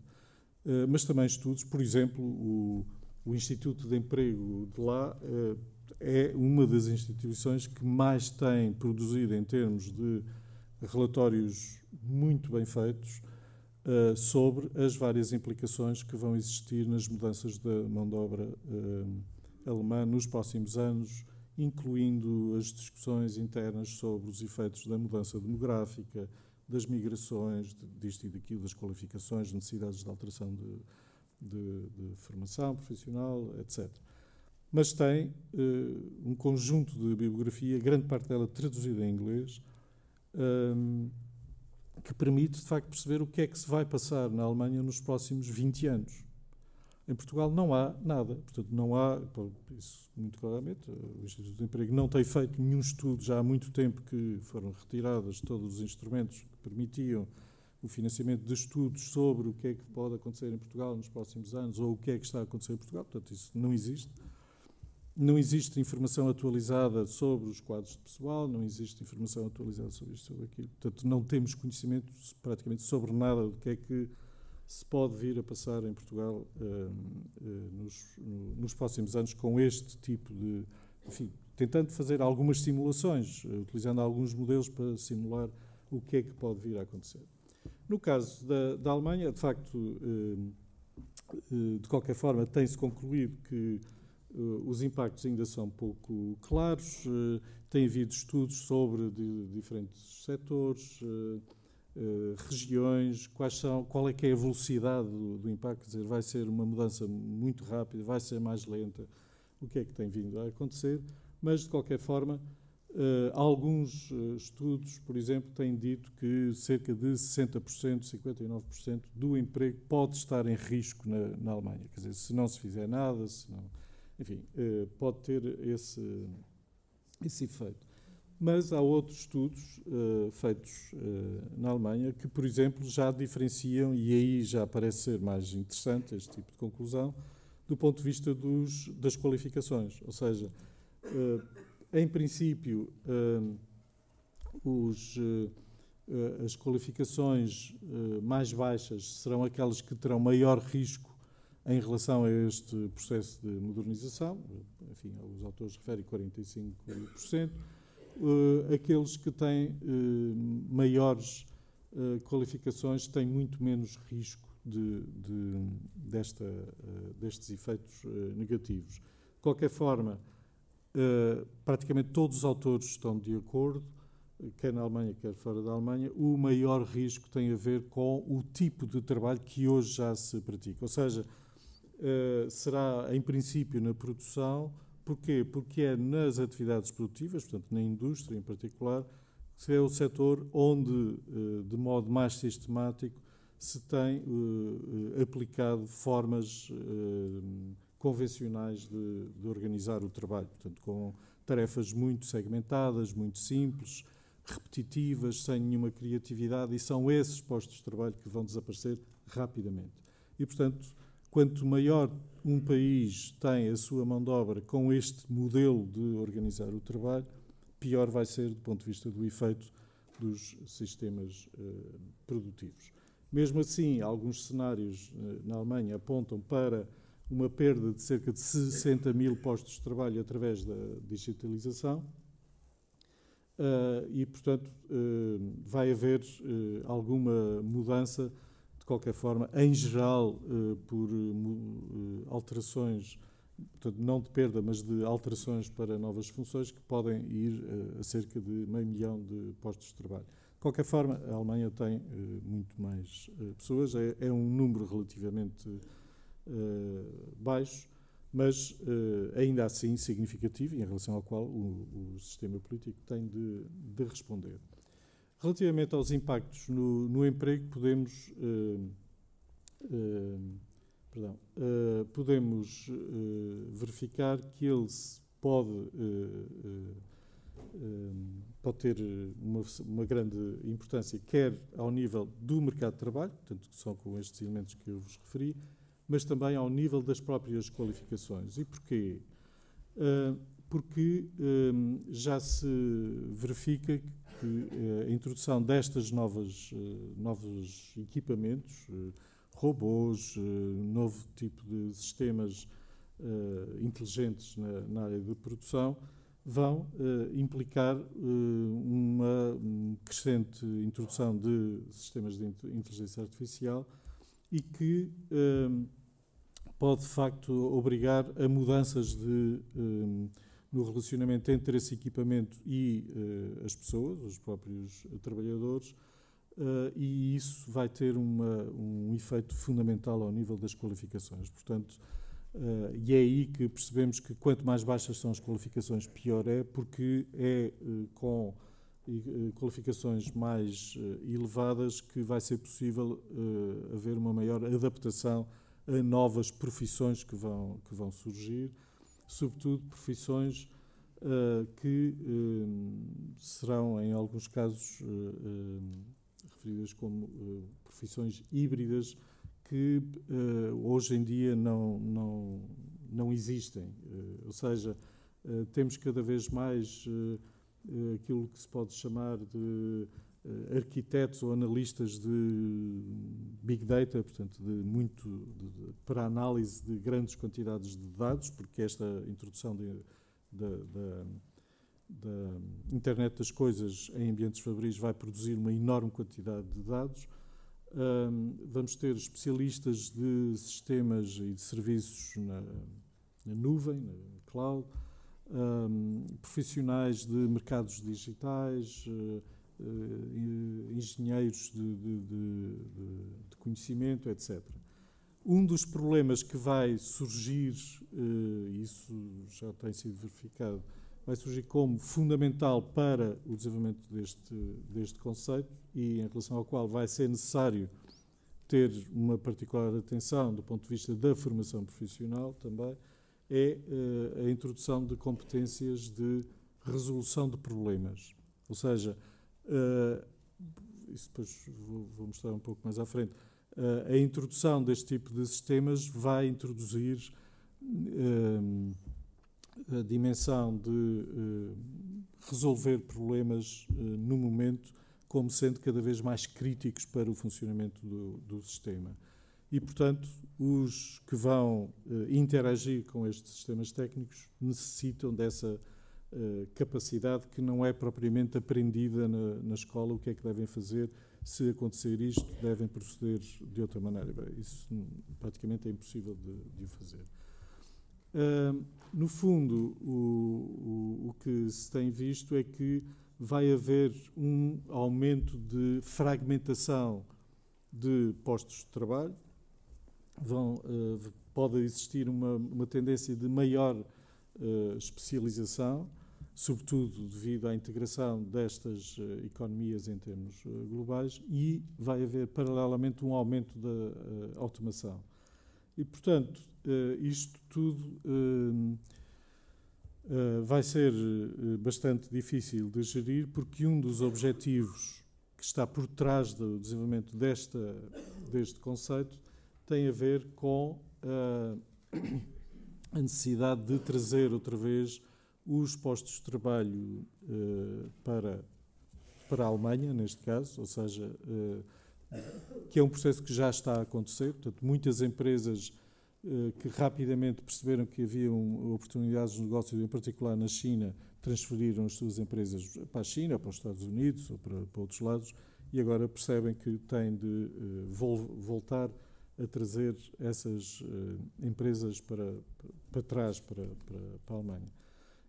eh, mas também estudos, por exemplo, o, o Instituto de Emprego de lá eh, é uma das instituições que mais tem produzido em termos de relatórios muito bem feitos sobre as várias implicações que vão existir nas mudanças da mão de obra alemã nos próximos anos, incluindo as discussões internas sobre os efeitos da mudança demográfica, das migrações, disto e daquilo, das qualificações, necessidades de alteração de, de, de formação profissional, etc. Mas tem uh, um conjunto de bibliografia, grande parte dela traduzida em inglês, um, que permite, de facto, perceber o que é que se vai passar na Alemanha nos próximos 20 anos. Em Portugal não há nada, portanto, não há, isso muito claramente, o Instituto de Emprego não tem feito nenhum estudo já há muito tempo que foram retirados todos os instrumentos que permitiam o financiamento de estudos sobre o que é que pode acontecer em Portugal nos próximos anos ou o que é que está a acontecer em Portugal, portanto, isso não existe. Não existe informação atualizada sobre os quadros de pessoal, não existe informação atualizada sobre isto, sobre aquilo. Portanto, não temos conhecimento praticamente sobre nada do que é que se pode vir a passar em Portugal uh, uh, nos, nos, próximos anos com este tipo de. Enfim, tentando fazer algumas simulações, uh, utilizando alguns modelos para simular o que é que pode vir a acontecer. No caso da, da Alemanha, de facto, de qualquer forma, tem-se concluído que os impactos ainda são pouco claros, tem havido estudos sobre diferentes setores uh, regiões, quais são, qual é que é a velocidade do, do, impacto, quer dizer, vai ser uma mudança muito rápida, vai ser mais lenta, o que é que tem vindo a acontecer, mas de qualquer forma, alguns estudos, por exemplo, têm dito que cerca de 60%, 59% do emprego pode estar em risco na, na, Alemanha, quer dizer, se não se fizer nada, se não, enfim, pode ter esse, esse efeito. Mas há outros estudos uh, feitos uh, na Alemanha que, por exemplo, já diferenciam, e aí já parece ser mais interessante este tipo de conclusão, do ponto de vista dos, das qualificações. Ou seja, em princípio, os, as qualificações mais baixas serão aquelas que terão maior risco em relação a este processo de modernização. Enfim, os autores referem 45% uh, aqueles que têm uh, maiores uh, qualificações têm muito menos risco de, de, desta, destes efeitos negativos. De qualquer forma, praticamente todos os autores estão de acordo, quer na Alemanha, quer fora da Alemanha, o maior risco tem a ver com o tipo de trabalho que hoje já se pratica. Ou seja, será, em princípio, na produção Porquê? Porque é nas atividades produtivas, portanto, na indústria em particular, que é o setor onde, eh, de modo mais sistemático, se tem uh, aplicado formas convencionais de, de, organizar o trabalho, portanto, com tarefas muito segmentadas, muito simples, repetitivas, sem nenhuma criatividade, e são esses postos de trabalho que vão desaparecer rapidamente. E, portanto, quanto maior um país tem a sua mão de obra com este modelo de organizar o trabalho, pior vai ser do ponto de vista do efeito dos sistemas uh, produtivos. Mesmo assim, alguns cenários uh, na Alemanha apontam para uma perda de cerca de 60 mil postos de trabalho através da digitalização. Uh, e, portanto, vai haver alguma mudança de qualquer forma, em geral, eh, por eh, eh, alterações, portanto, não de perda, mas de alterações para novas funções, que podem ir a cerca de meio milhão de postos de trabalho. De qualquer forma, a Alemanha tem muito mais pessoas, é, é um número relativamente baixo, mas ainda assim significativo, em relação ao qual o, sistema político tem de responder. Relativamente aos impactos no, no emprego, podemos, uh, uh, perdão, uh, podemos verificar que ele pode, pode ter uma, uma, grande importância, quer ao nível do mercado de trabalho, portanto, que são com estes elementos que eu vos referi, mas também ao nível das próprias qualificações. E porquê? porque já se verifica que eh, a introdução destas novas eh, novos equipamentos, eh, robôs, novo tipo de sistemas inteligentes na, na área de produção, vão implicar uma crescente introdução de sistemas de inteligência artificial e que pode de facto obrigar a mudanças de no relacionamento entre esse equipamento e uh, as pessoas, os próprios trabalhadores, uh, e isso vai ter uma, um efeito fundamental ao nível das qualificações. Portanto, uh, e é aí que percebemos que quanto mais baixas são as qualificações, pior é, porque é com qualificações mais elevadas que vai ser possível haver uma maior adaptação a novas profissões que vão, que vão surgir sobretudo profissões uh, que uh, serão, em alguns casos, uh, referidas como profissões híbridas que hoje em dia não, não, não existem. ou seja, temos cada vez mais aquilo que se pode chamar de arquitetos ou analistas de big data, portanto, de muito de, de, para análise de grandes quantidades de dados, porque esta introdução da internet das coisas em ambientes fabris vai produzir uma enorme quantidade de dados. Vamos ter especialistas de sistemas e de serviços na, na nuvem, na cloud, um, profissionais de mercados digitais, uh, engenheiros de, de, de, de, conhecimento, etc. Um dos problemas que vai surgir, e isso já tem sido verificado, vai surgir como fundamental para o desenvolvimento deste, deste conceito e em relação ao qual vai ser necessário ter uma particular atenção do ponto de vista da formação profissional também, é uh, a introdução de competências de resolução de problemas. Ou seja, uh, isso depois vou, vou, mostrar um pouco mais à frente, uh, a introdução deste tipo de sistemas vai introduzir a dimensão de resolver problemas no momento como sendo cada vez mais críticos para o funcionamento do, do sistema. E, portanto, os que vão uh, interagir com estes sistemas técnicos necessitam dessa uh, capacidade que não é propriamente aprendida na, na, escola, o que é que devem fazer, se acontecer isto, devem proceder de outra maneira. Bem, isso praticamente é impossível de, de o fazer. Uh, no fundo, o, o, o que se tem visto é que vai haver um aumento de fragmentação de postos de trabalho, vão, uh, pode existir uma, uma, tendência de maior uh, especialização, sobretudo devido à integração destas uh, economias em termos globais, e vai haver paralelamente um aumento da automação. E, portanto, isto tudo eh, vai ser bastante difícil de gerir, porque um dos objetivos que está por trás do desenvolvimento desta, deste conceito tem a ver com a necessidade de trazer outra vez os postos de trabalho para, para a Alemanha, neste caso, ou seja, que é um processo que já está a acontecer. Portanto, muitas empresas eh, que rapidamente perceberam que haviam oportunidades de negócio, em particular na China, transferiram as suas empresas para a China, para os Estados Unidos ou para, para outros lados, e agora percebem que têm de uh, vol voltar a trazer essas uh, empresas para, para trás, para, para, para a Alemanha.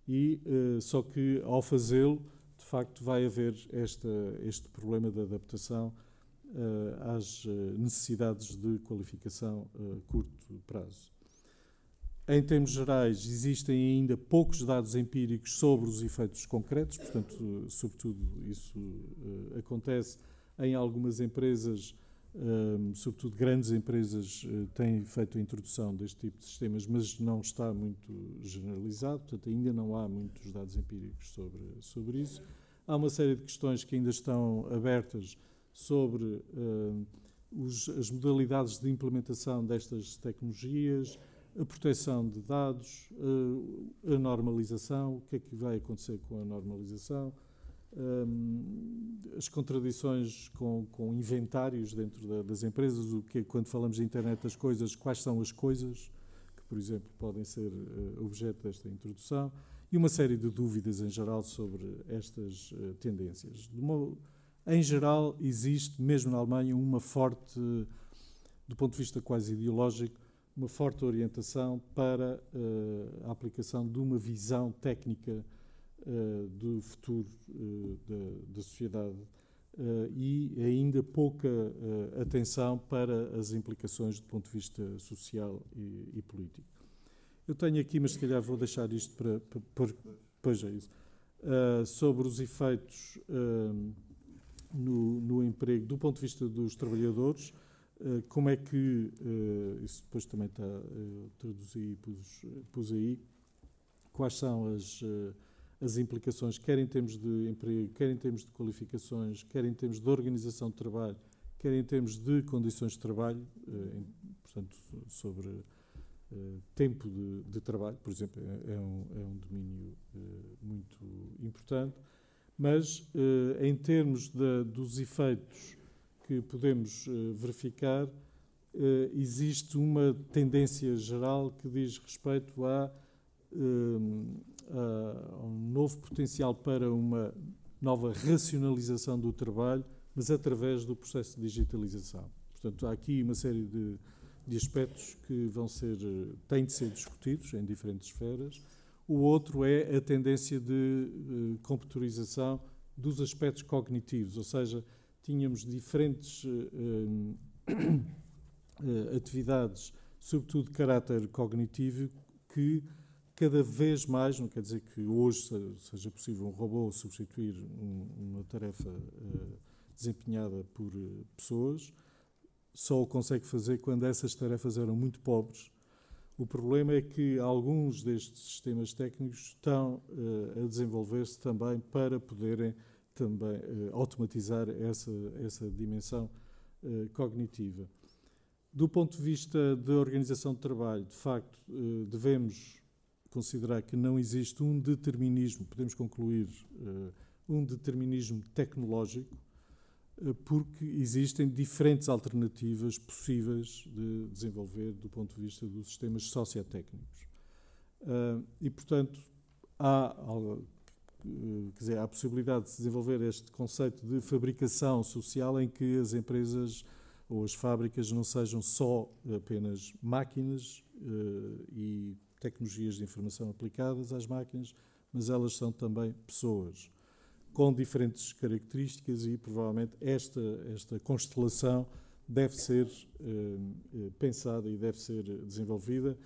E, uh, só que, ao fazê-lo, de facto, vai haver esta, este problema de adaptação uh, às eh, necessidades de qualificação a curto prazo. Em termos gerais, existem ainda poucos dados empíricos sobre os efeitos concretos, portanto, sobretudo, isso acontece em algumas empresas, sobretudo grandes empresas, têm feito a introdução deste tipo de sistemas, mas não está muito generalizado, portanto, ainda não há muitos dados empíricos sobre, sobre isso. Há uma série de questões que ainda estão abertas sobre uh, os, as modalidades de implementação destas tecnologias, a proteção de dados, uh, a normalização, o que é que vai acontecer com a normalização, um, as contradições com, com inventários dentro da, das empresas, o que quando falamos de internet das coisas, quais são as coisas que, por exemplo, podem ser uh, objeto desta introdução e uma série de dúvidas em geral sobre estas uh, tendências. Modo, em geral, existe, mesmo na Alemanha, uma forte, do ponto de vista quase ideológico, uma forte orientação para uh, a aplicação de uma visão técnica uh, do futuro uh, da, da, sociedade e ainda pouca atenção para as implicações do ponto de vista social e, e, político. Eu tenho aqui, mas se calhar vou deixar isto para. para, para é sobre os efeitos no, no, emprego do ponto de vista dos trabalhadores, como é que, isso depois também está, uh, traduzi e pus, pus, aí, quais são as, as implicações, quer em termos de emprego, quer em termos de qualificações, quer em termos de organização de trabalho, quer em termos de condições de trabalho, em, portanto, sobre tempo de, de, trabalho, por exemplo, é, é, um, é um, domínio muito importante mas eh, em termos dos efeitos que podemos eh, verificar, eh, existe uma tendência geral que diz respeito a, a, um novo potencial para uma nova racionalização do trabalho, mas através do processo de digitalização. Portanto, há aqui uma série de, de aspectos que vão ser, têm de ser discutidos em diferentes esferas o outro é a tendência de uh, computarização dos aspectos cognitivos, ou seja, tínhamos diferentes uh, uh, atividades, sobretudo de caráter cognitivo, que cada vez mais, não quer dizer que hoje seja possível um robô substituir um, uma tarefa uh, desempenhada por pessoas, só o consegue fazer quando essas tarefas eram muito pobres. O problema é que alguns destes sistemas técnicos estão uh, a desenvolver-se também para poderem também automatizar essa, essa dimensão cognitiva. Do ponto de vista da organização de trabalho, de facto, devemos considerar que não existe um determinismo, podemos concluir, um determinismo tecnológico, eh, porque existem diferentes alternativas possíveis de desenvolver do ponto de vista dos sistemas sociotécnicos. Eh, e, portanto, há, eh, quer dizer, há a possibilidade de se desenvolver este conceito de fabricação social em que as empresas ou as fábricas não sejam só apenas máquinas e tecnologias de informação aplicadas às máquinas, mas elas são também pessoas com diferentes características e provavelmente esta, esta constelação deve ser uh, pensada e deve ser desenvolvida,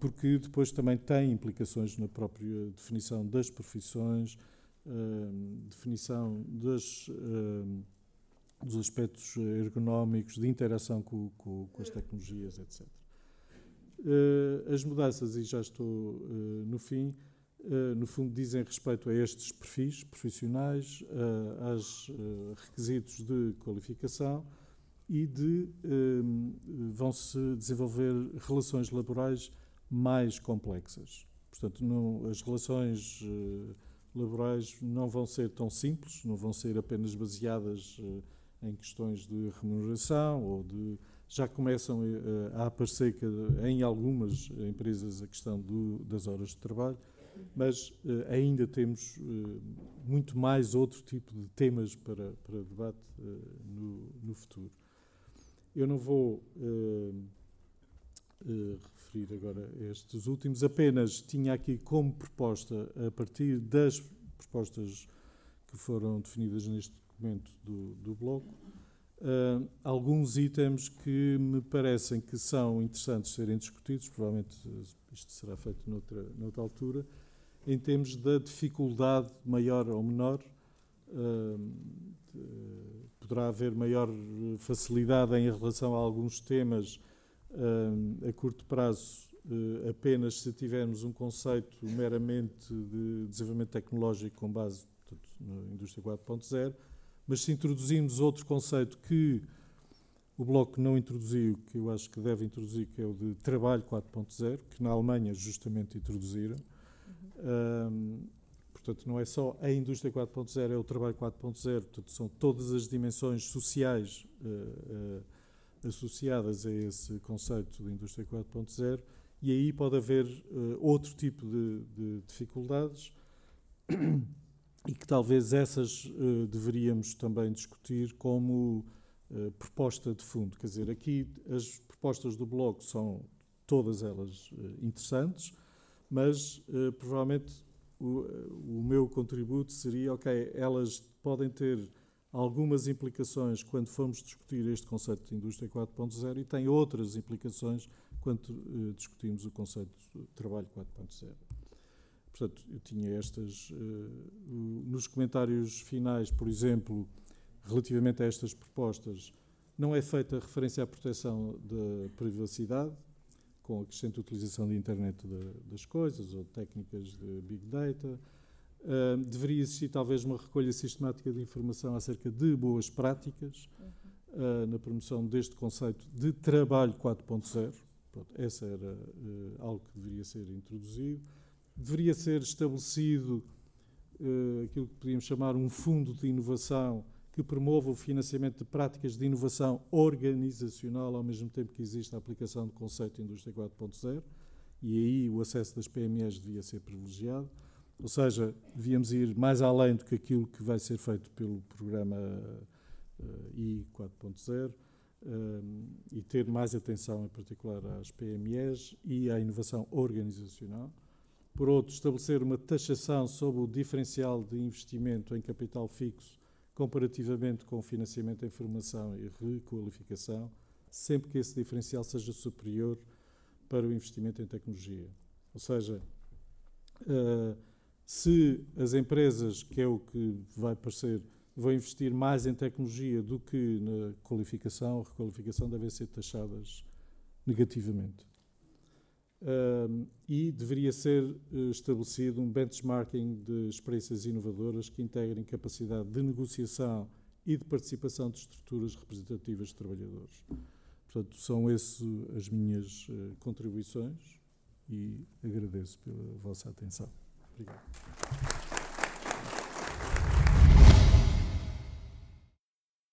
porque depois também tem implicações na própria definição das profissões, uh, definição das, uh, dos aspectos ergonómicos, de interação com, com, com as tecnologias, etc. as mudanças, e já estou no fim, eh, no fundo, dizem respeito a estes perfis profissionais, aos requisitos de qualificação e de vão-se desenvolver relações laborais mais complexas. Portanto, não, as relações laborais não vão ser tão simples, não vão ser apenas baseadas em questões de remuneração ou de já começam a aparecer em algumas empresas a questão do, das horas de trabalho mas uh, ainda temos muito mais outro tipo de temas para, para debate no, no, futuro. Eu não vou referir agora estes últimos, apenas tinha aqui como proposta, a partir das propostas que foram definidas neste documento do, do Bloco, Uh, alguns itens que me parecem que são interessantes serem discutidos, provavelmente isto será feito noutra, noutra altura, em termos da dificuldade maior ou menor. poderá haver maior facilidade em relação a alguns temas a curto prazo, uh, apenas se tivermos um conceito meramente de desenvolvimento tecnológico com base portanto, na indústria 4.0, mas se introduzirmos outro conceito que o Bloco não introduziu, que eu acho que deve introduzir, que é o de trabalho 4.0, que na Alemanha justamente introduziram, um, portanto, não é só a indústria 4.0, é o trabalho 4.0, portanto, são todas as dimensões sociais uh, uh, associadas a esse conceito de indústria 4.0, e aí pode haver uh, outro tipo de, de, dificuldades e que talvez essas deveríamos também discutir como proposta de fundo. Quer dizer, aqui as propostas do Bloco são todas elas interessantes mas uh, provavelmente o, o, meu contributo seria, ok, elas podem ter algumas implicações quando formos discutir este conceito de indústria 4.0 e tem outras implicações quando uh, discutimos o conceito de trabalho 4.0. Portanto, eu tinha estas. Uh, nos comentários finais, por exemplo, relativamente a estas propostas, não é feita referência à proteção da privacidade, com a crescente utilização da internet das coisas ou técnicas de big data. Uh, deveria existir talvez uma recolha sistemática de informação acerca de boas práticas uh, na promoção deste conceito de trabalho 4.0. Essa era uh, algo que deveria ser introduzido. Deveria ser estabelecido aquilo que podíamos chamar um fundo de inovação que promova o financiamento de práticas de inovação organizacional, ao mesmo tempo que existe a aplicação do conceito indústria 4.0, e aí o acesso das PMEs devia ser privilegiado. Ou seja, devíamos ir mais além do que aquilo que vai ser feito pelo programa uh, I 4.0 uh, e ter mais atenção, em particular, às PMEs e à inovação organizacional. Por outro, estabelecer uma taxação sobre o diferencial de investimento em capital fixo comparativamente com o financiamento em formação e requalificação, sempre que esse diferencial seja superior para o investimento em tecnologia. Ou seja, uh, se as empresas, que é o que vai parecer, vão investir mais em tecnologia do que na qualificação, requalificação devem ser taxadas negativamente. Uh, e deveria ser uh, estabelecido um benchmarking de experiências inovadoras que integrem capacidade de negociação e de participação de estruturas representativas de trabalhadores. Portanto, são essas as minhas uh, contribuições e agradeço pela vossa atenção. Obrigado.